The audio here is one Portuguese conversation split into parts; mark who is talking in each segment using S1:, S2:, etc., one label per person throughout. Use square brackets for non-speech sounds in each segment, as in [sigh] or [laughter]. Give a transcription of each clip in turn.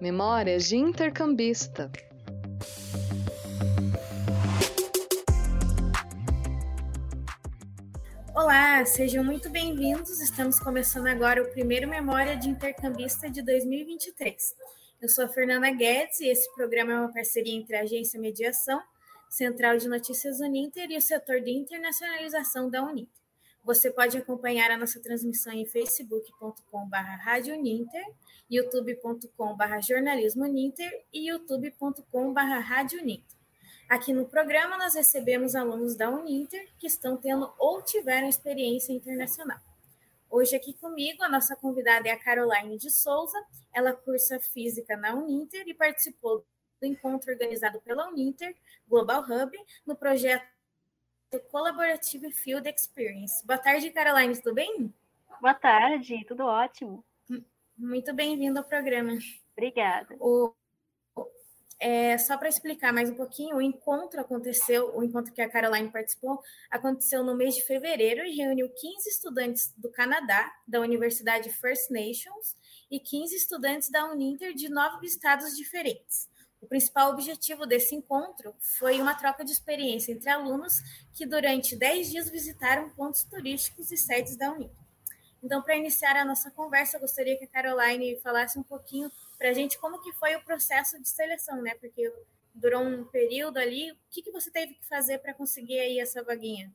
S1: Memórias de Intercambista.
S2: Olá, sejam muito bem-vindos. Estamos começando agora o primeiro Memória de Intercambista de 2023. Eu sou a Fernanda Guedes e esse programa é uma parceria entre a Agência Mediação, Central de Notícias Uninter e o setor de internacionalização da Uninter. Você pode acompanhar a nossa transmissão em facebook.com.br radioninter, youtube.com.br jornalismoninter e youtube.com.br radioninter. Aqui no programa nós recebemos alunos da Uninter que estão tendo ou tiveram experiência internacional. Hoje aqui comigo a nossa convidada é a Caroline de Souza. Ela cursa Física na Uninter e participou do encontro organizado pela Uninter Global Hub no projeto Collaborative Field Experience. Boa tarde, Caroline, tudo bem?
S3: Boa tarde, tudo ótimo.
S2: Muito bem-vindo ao programa.
S3: Obrigada.
S2: O, é, só para explicar mais um pouquinho, o encontro aconteceu, o encontro que a Caroline participou, aconteceu no mês de fevereiro e reuniu 15 estudantes do Canadá, da Universidade First Nations, e 15 estudantes da Uninter de nove estados diferentes. O principal objetivo desse encontro foi uma troca de experiência entre alunos que, durante 10 dias, visitaram pontos turísticos e sedes da Uninter. Então, para iniciar a nossa conversa, eu gostaria que a Caroline falasse um pouquinho para a gente como que foi o processo de seleção, né? Porque durou um período ali. O que, que você teve que fazer para conseguir aí essa vaguinha?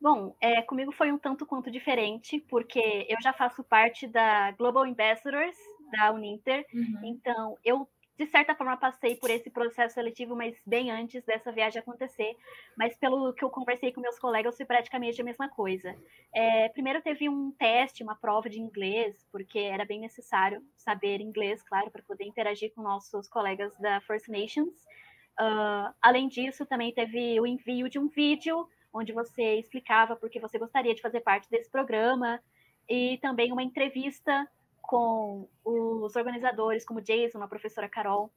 S3: Bom, é, comigo foi um tanto quanto diferente, porque eu já faço parte da Global Ambassadors da Uninter, uhum. então eu de certa forma, passei por esse processo seletivo, mas bem antes dessa viagem acontecer. Mas pelo que eu conversei com meus colegas, foi praticamente a mesma coisa. É, primeiro teve um teste, uma prova de inglês, porque era bem necessário saber inglês, claro, para poder interagir com nossos colegas da First Nations. Uh, além disso, também teve o envio de um vídeo onde você explicava por que você gostaria de fazer parte desse programa e também uma entrevista com os organizadores, como Jason, a professora Carol,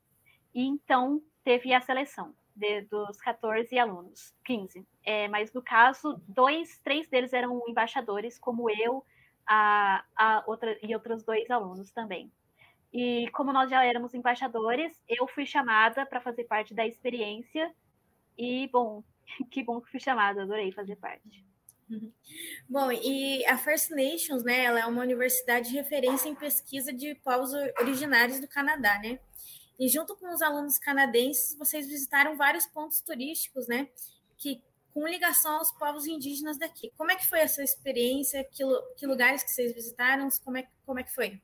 S3: e então teve a seleção de, dos 14 alunos, 15. É, mas no caso, dois, três deles eram embaixadores, como eu a, a outra, e outros dois alunos também. E como nós já éramos embaixadores, eu fui chamada para fazer parte da experiência. E, bom, [laughs] que bom que fui chamada, adorei fazer parte.
S2: Bom, e a First Nations, né, ela é uma universidade de referência em pesquisa de povos originários do Canadá, né? E junto com os alunos canadenses, vocês visitaram vários pontos turísticos, né, que com ligação aos povos indígenas daqui. Como é que foi essa experiência? Que, que lugares que vocês visitaram? Como é, como é que foi?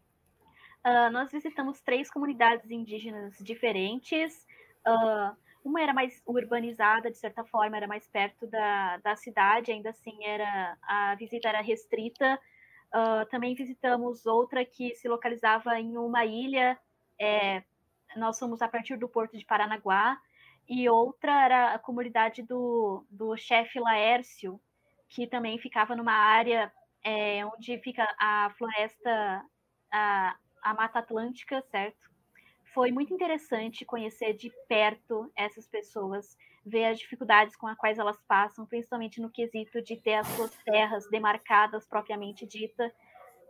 S3: Uh, nós visitamos três comunidades indígenas diferentes. Uh, uma era mais urbanizada, de certa forma, era mais perto da, da cidade, ainda assim era a visita era restrita. Uh, também visitamos outra que se localizava em uma ilha, é, nós fomos a partir do porto de Paranaguá, e outra era a comunidade do, do chefe Laércio, que também ficava numa área é, onde fica a floresta, a, a Mata Atlântica, certo? Foi muito interessante conhecer de perto essas pessoas, ver as dificuldades com as quais elas passam, principalmente no quesito de ter as suas terras demarcadas propriamente dita.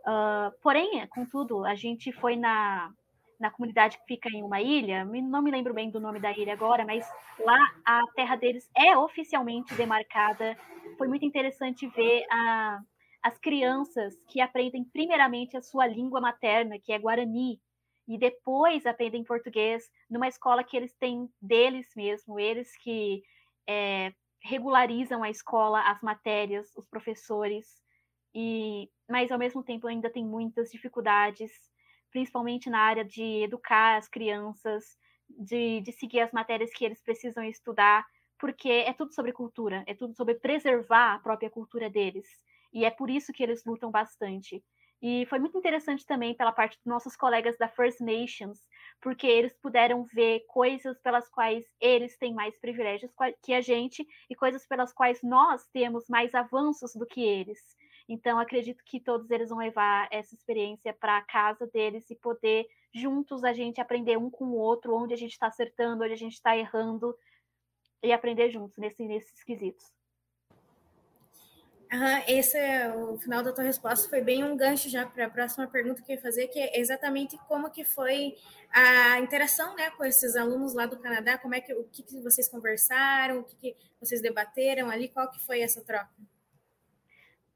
S3: Uh, porém, contudo, a gente foi na, na comunidade que fica em uma ilha, não me lembro bem do nome da ilha agora, mas lá a terra deles é oficialmente demarcada. Foi muito interessante ver a, as crianças que aprendem primeiramente a sua língua materna, que é Guarani, e depois aprendem português numa escola que eles têm deles mesmo, eles que é, regularizam a escola, as matérias, os professores, e mas ao mesmo tempo ainda tem muitas dificuldades, principalmente na área de educar as crianças, de, de seguir as matérias que eles precisam estudar, porque é tudo sobre cultura, é tudo sobre preservar a própria cultura deles. E é por isso que eles lutam bastante. E foi muito interessante também pela parte dos nossos colegas da First Nations, porque eles puderam ver coisas pelas quais eles têm mais privilégios que a gente e coisas pelas quais nós temos mais avanços do que eles. Então, acredito que todos eles vão levar essa experiência para a casa deles e poder, juntos, a gente aprender um com o outro, onde a gente está acertando, onde a gente está errando, e aprender juntos nesse, nesses quesitos.
S2: Uhum, esse é o final da tua resposta foi bem um gancho já para a próxima pergunta que eu ia fazer, que é exatamente como que foi a interação, né, com esses alunos lá do Canadá, como é que o que, que vocês conversaram, o que, que vocês debateram ali, qual que foi essa troca?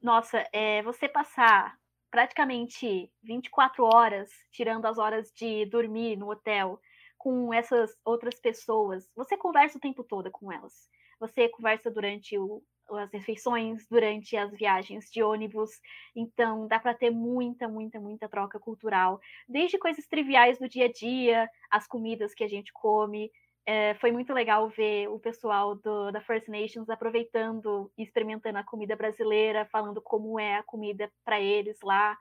S3: Nossa, é, você passar praticamente 24 horas, tirando as horas de dormir no hotel, com essas outras pessoas, você conversa o tempo todo com elas. Você conversa durante o, as refeições, durante as viagens de ônibus. Então, dá para ter muita, muita, muita troca cultural. Desde coisas triviais do dia a dia, as comidas que a gente come. É, foi muito legal ver o pessoal do, da First Nations aproveitando e experimentando a comida brasileira, falando como é a comida para eles lá.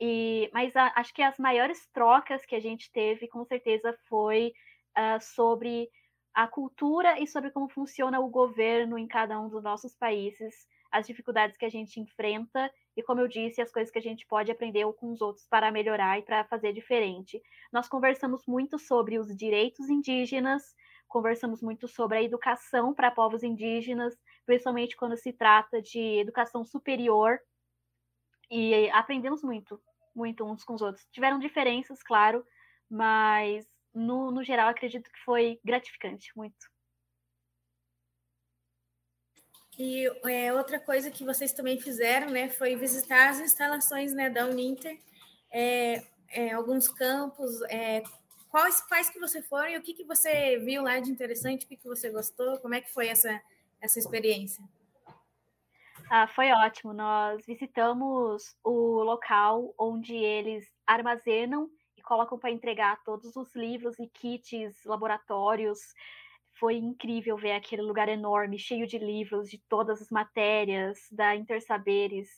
S3: E, mas a, acho que as maiores trocas que a gente teve, com certeza, foi uh, sobre a cultura e sobre como funciona o governo em cada um dos nossos países, as dificuldades que a gente enfrenta e, como eu disse, as coisas que a gente pode aprender com os outros para melhorar e para fazer diferente. Nós conversamos muito sobre os direitos indígenas, conversamos muito sobre a educação para povos indígenas, principalmente quando se trata de educação superior, e aprendemos muito, muito uns com os outros. Tiveram diferenças, claro, mas no, no geral, acredito que foi gratificante, muito.
S2: E é, outra coisa que vocês também fizeram, né, foi visitar as instalações, né, da Uninter, é, é, alguns campos, é, quais, quais que você foram e o que, que você viu lá de interessante, o que, que você gostou, como é que foi essa, essa experiência?
S3: Ah, foi ótimo. Nós visitamos o local onde eles armazenam e colocam para entregar todos os livros e kits, laboratórios. Foi incrível ver aquele lugar enorme, cheio de livros de todas as matérias da Intersaberes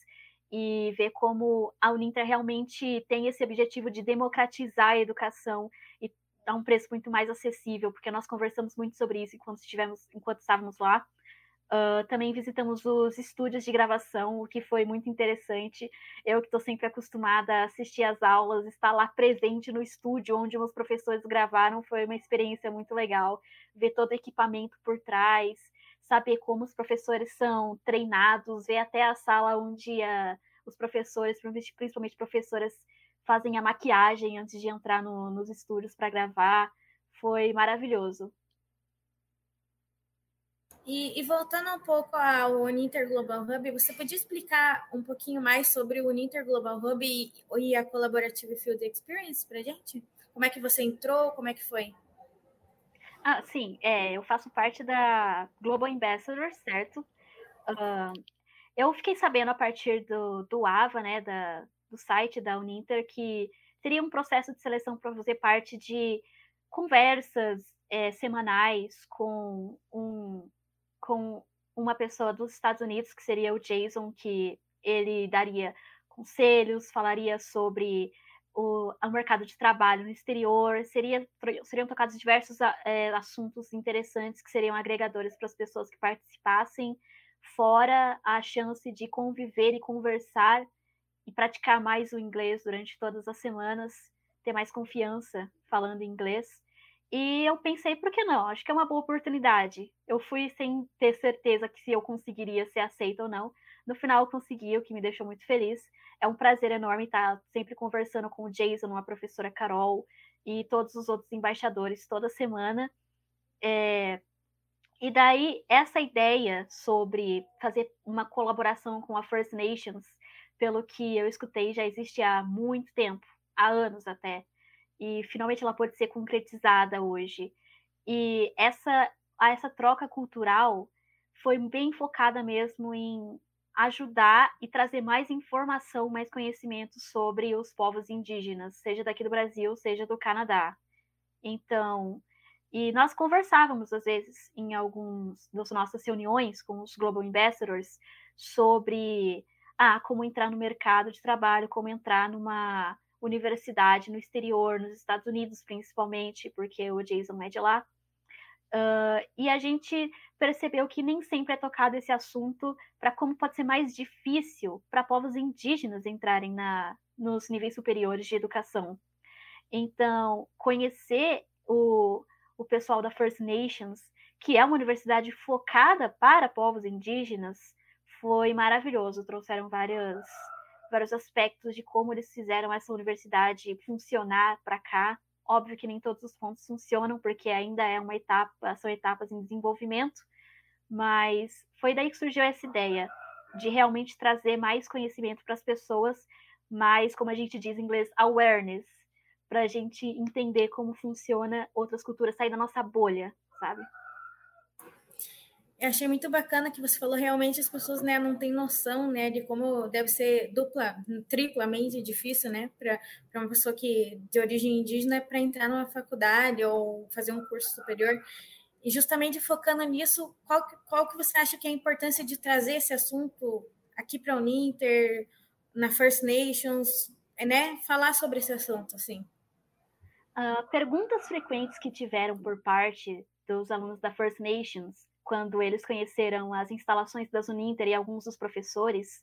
S3: e ver como a Uninter realmente tem esse objetivo de democratizar a educação e a um preço muito mais acessível, porque nós conversamos muito sobre isso enquanto estivemos, enquanto estávamos lá. Uh, também visitamos os estúdios de gravação, o que foi muito interessante. Eu que estou sempre acostumada a assistir às aulas, estar lá presente no estúdio onde os professores gravaram foi uma experiência muito legal. Ver todo o equipamento por trás, saber como os professores são treinados, ver até a sala onde a, os professores, principalmente professoras, fazem a maquiagem antes de entrar no, nos estúdios para gravar. Foi maravilhoso.
S2: E, e, voltando um pouco ao Uninter Global Hub, você podia explicar um pouquinho mais sobre o Uninter Global Hub e, e a Collaborative Field Experience para gente? Como é que você entrou? Como é que foi?
S3: Ah, sim, é, eu faço parte da Global Ambassador, certo? Uh, eu fiquei sabendo a partir do, do AVA, né, da, do site da Uninter, que teria um processo de seleção para fazer parte de conversas é, semanais com um com uma pessoa dos Estados Unidos, que seria o Jason, que ele daria conselhos, falaria sobre o, o mercado de trabalho no exterior, seria, seriam tocados diversos é, assuntos interessantes que seriam agregadores para as pessoas que participassem, fora a chance de conviver e conversar e praticar mais o inglês durante todas as semanas, ter mais confiança falando inglês. E eu pensei, por que não? Acho que é uma boa oportunidade. Eu fui sem ter certeza que se eu conseguiria ser aceita ou não. No final eu consegui, o que me deixou muito feliz. É um prazer enorme estar sempre conversando com o Jason, a professora Carol e todos os outros embaixadores toda semana. É... E daí, essa ideia sobre fazer uma colaboração com a First Nations, pelo que eu escutei, já existe há muito tempo, há anos até e finalmente ela pode ser concretizada hoje. E essa essa troca cultural foi bem focada mesmo em ajudar e trazer mais informação, mais conhecimento sobre os povos indígenas, seja daqui do Brasil, seja do Canadá. Então, e nós conversávamos às vezes em alguns das nossas reuniões com os Global Ambassadors sobre ah, como entrar no mercado de trabalho, como entrar numa universidade no exterior, nos Estados Unidos principalmente, porque o Jason é de lá. Uh, e a gente percebeu que nem sempre é tocado esse assunto para como pode ser mais difícil para povos indígenas entrarem na, nos níveis superiores de educação. Então, conhecer o, o pessoal da First Nations, que é uma universidade focada para povos indígenas, foi maravilhoso. Trouxeram várias, vários aspectos de como eles fizeram essa universidade funcionar para cá. Óbvio que nem todos os pontos funcionam, porque ainda é uma etapa, são etapas em desenvolvimento, mas foi daí que surgiu essa ideia de realmente trazer mais conhecimento para as pessoas, mais, como a gente diz em inglês, awareness, para a gente entender como funciona outras culturas, sair da nossa bolha, sabe?
S2: Eu achei muito bacana que você falou realmente as pessoas né, não têm noção né, de como deve ser dupla, triplamente difícil né, para uma pessoa que de origem indígena para entrar numa faculdade ou fazer um curso superior. E justamente focando nisso, qual, qual que você acha que é a importância de trazer esse assunto aqui para a Uninter, na First Nations, né? Falar sobre esse assunto, assim.
S3: Uh, perguntas frequentes que tiveram por parte dos alunos da First Nations, quando eles conheceram as instalações da Uninter e alguns dos professores,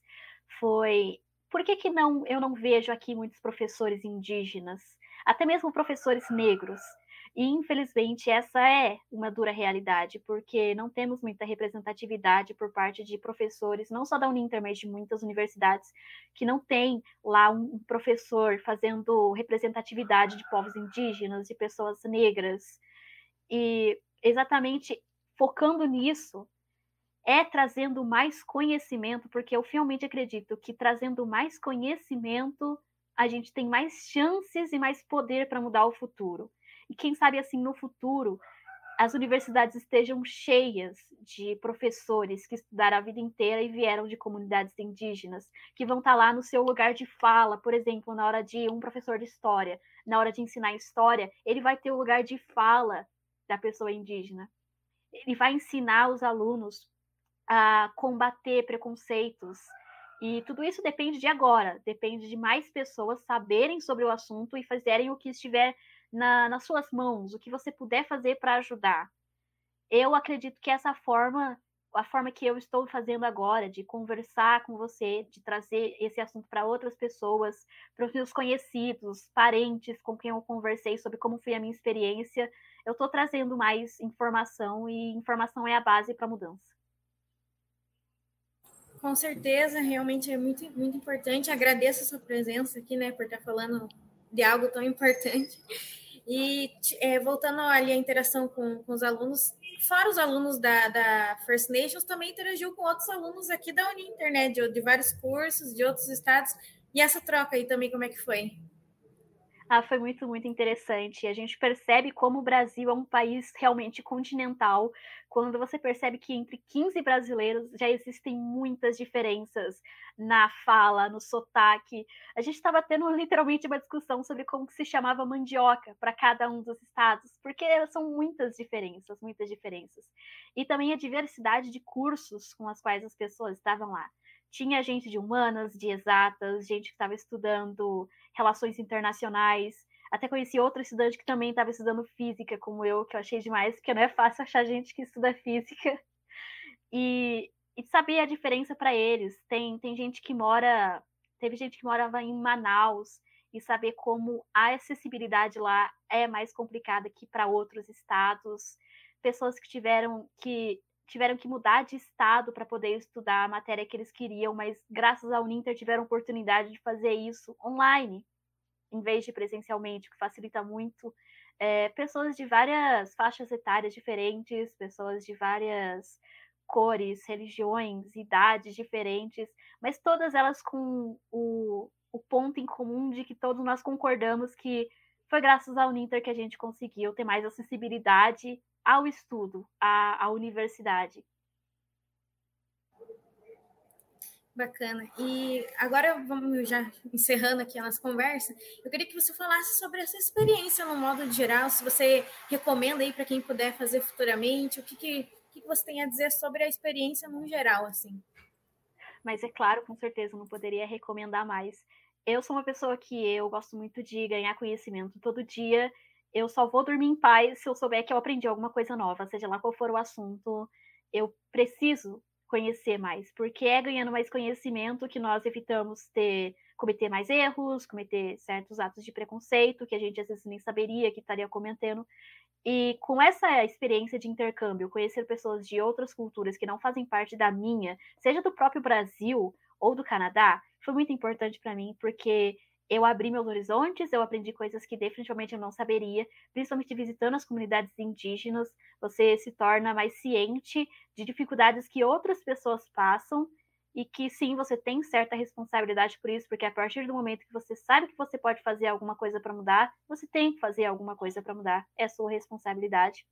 S3: foi por que, que não eu não vejo aqui muitos professores indígenas, até mesmo professores negros? E, infelizmente, essa é uma dura realidade, porque não temos muita representatividade por parte de professores, não só da Uninter, mas de muitas universidades, que não tem lá um professor fazendo representatividade de povos indígenas, de pessoas negras. E exatamente focando nisso, é trazendo mais conhecimento, porque eu fielmente acredito que trazendo mais conhecimento, a gente tem mais chances e mais poder para mudar o futuro. E quem sabe assim no futuro as universidades estejam cheias de professores que estudaram a vida inteira e vieram de comunidades indígenas, que vão estar tá lá no seu lugar de fala, por exemplo, na hora de um professor de história, na hora de ensinar história, ele vai ter o lugar de fala da pessoa indígena. Ele vai ensinar os alunos a combater preconceitos. E tudo isso depende de agora, depende de mais pessoas saberem sobre o assunto e fazerem o que estiver na, nas suas mãos, o que você puder fazer para ajudar. Eu acredito que essa forma, a forma que eu estou fazendo agora, de conversar com você, de trazer esse assunto para outras pessoas, para os meus conhecidos, parentes com quem eu conversei sobre como foi a minha experiência, eu estou trazendo mais informação e informação é a base para a mudança.
S2: Com certeza, realmente é muito, muito importante. Agradeço a sua presença aqui, né, por estar falando de algo tão importante. E é, voltando ali à interação com, com os alunos, fora os alunos da, da First Nations, também interagiu com outros alunos aqui da Uninter, né? De, de vários cursos, de outros estados. E essa troca aí também, como é que foi?
S3: Ah, foi muito, muito interessante. A gente percebe como o Brasil é um país realmente continental, quando você percebe que entre 15 brasileiros já existem muitas diferenças na fala, no sotaque. A gente estava tendo [laughs] literalmente uma discussão sobre como se chamava mandioca para cada um dos estados, porque são muitas diferenças, muitas diferenças. E também a diversidade de cursos com as quais as pessoas estavam lá. Tinha gente de humanas, de exatas, gente que estava estudando relações internacionais. Até conheci outro estudante que também estava estudando física, como eu, que eu achei demais, porque não é fácil [laughs] achar gente que estuda física. E, e saber a diferença para eles. Tem, tem gente que mora. Teve gente que morava em Manaus e saber como a acessibilidade lá é mais complicada que para outros estados. Pessoas que tiveram que tiveram que mudar de estado para poder estudar a matéria que eles queriam, mas graças ao Uninter tiveram oportunidade de fazer isso online, em vez de presencialmente, o que facilita muito. É, pessoas de várias faixas etárias diferentes, pessoas de várias cores, religiões, idades diferentes, mas todas elas com o, o ponto em comum de que todos nós concordamos que foi graças ao Uninter que a gente conseguiu ter mais acessibilidade ao estudo, à, à universidade.
S2: Bacana. E agora vamos já encerrando aqui a nossa conversa. Eu queria que você falasse sobre essa experiência no modo geral, se você recomenda aí para quem puder fazer futuramente, o que, que, que você tem a dizer sobre a experiência no geral, assim.
S3: Mas é claro, com certeza, não poderia recomendar mais. Eu sou uma pessoa que eu gosto muito de ganhar conhecimento todo dia eu só vou dormir em paz se eu souber que eu aprendi alguma coisa nova, seja lá qual for o assunto. Eu preciso conhecer mais, porque é ganhando mais conhecimento que nós evitamos ter cometer mais erros, cometer certos atos de preconceito que a gente às vezes nem saberia que estaria cometendo. E com essa experiência de intercâmbio, conhecer pessoas de outras culturas que não fazem parte da minha, seja do próprio Brasil ou do Canadá, foi muito importante para mim, porque eu abri meus horizontes, eu aprendi coisas que definitivamente eu não saberia, principalmente visitando as comunidades indígenas, você se torna mais ciente de dificuldades que outras pessoas passam e que sim, você tem certa responsabilidade por isso, porque a partir do momento que você sabe que você pode fazer alguma coisa para mudar, você tem que fazer alguma coisa para mudar, é sua responsabilidade.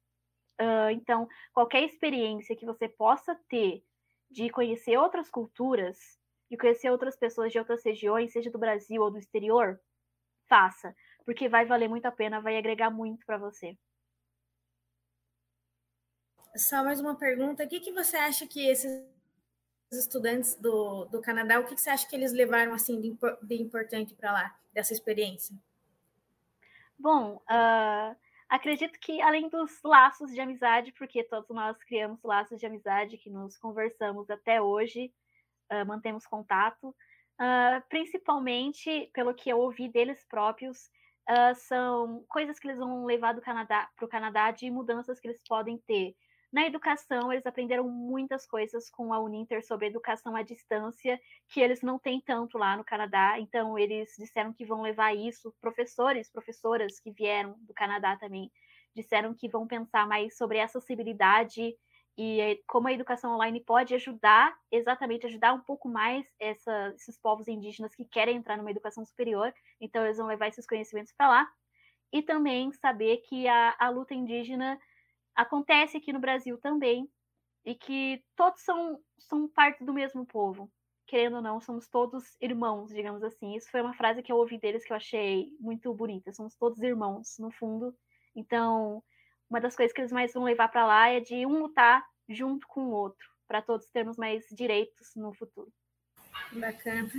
S3: Uh, então, qualquer experiência que você possa ter de conhecer outras culturas, de conhecer outras pessoas de outras regiões, seja do Brasil ou do exterior, faça, porque vai valer muito a pena, vai agregar muito para você.
S2: Só mais uma pergunta: o que, que você acha que esses estudantes do, do Canadá, o que, que você acha que eles levaram assim de, de importante para lá, dessa experiência?
S3: Bom, uh, acredito que além dos laços de amizade, porque todos nós criamos laços de amizade que nos conversamos até hoje, uh, mantemos contato, uh, principalmente pelo que eu ouvi deles próprios, são coisas que eles vão levar do Canadá para o Canadá de mudanças que eles podem ter na educação, eles aprenderam muitas coisas com a Uninter sobre educação à distância, que eles não têm tanto lá no Canadá. Então, eles disseram que vão levar isso. Professores, professoras que vieram do Canadá também disseram que vão pensar mais sobre acessibilidade e eh, como a educação online pode ajudar, exatamente, ajudar um pouco mais essa, esses povos indígenas que querem entrar numa educação superior. Então, eles vão levar esses conhecimentos para lá. E também saber que a, a luta indígena acontece aqui no Brasil também, e que todos são, são parte do mesmo povo. Querendo ou não, somos todos irmãos, digamos assim. Isso foi uma frase que eu ouvi deles que eu achei muito bonita. Somos todos irmãos, no fundo. Então, uma das coisas que eles mais vão levar para lá é de um lutar junto com o outro, para todos termos mais direitos no futuro.
S2: Bacana.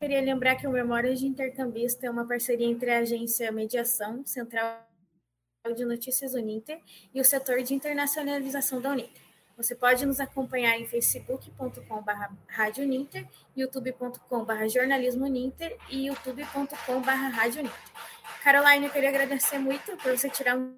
S2: Queria lembrar que o Memórias de Intercambista é uma parceria entre a agência Mediação Central de Notícias Uninter e o setor de internacionalização da Uninter. Você pode nos acompanhar em facebook.com.br Rádio Uninter, youtube.com.br jornalismo Uninter e youtube.com.br Rádio Uninter. Caroline, eu queria agradecer muito por você tirar um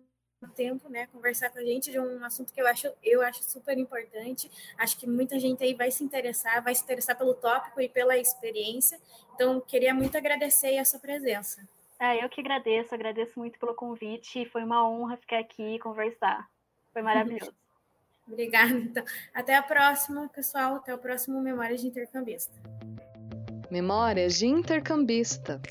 S2: tempo, né, conversar com a gente de um assunto que eu acho, eu acho super importante. Acho que muita gente aí vai se interessar, vai se interessar pelo tópico e pela experiência. Então, queria muito agradecer a sua presença.
S3: É, eu que agradeço, agradeço muito pelo convite. Foi uma honra ficar aqui e conversar. Foi maravilhoso. [laughs]
S2: Obrigada. Então, até a próxima, pessoal. Até o próximo Memórias de Intercambista.
S1: Memórias de Intercambista.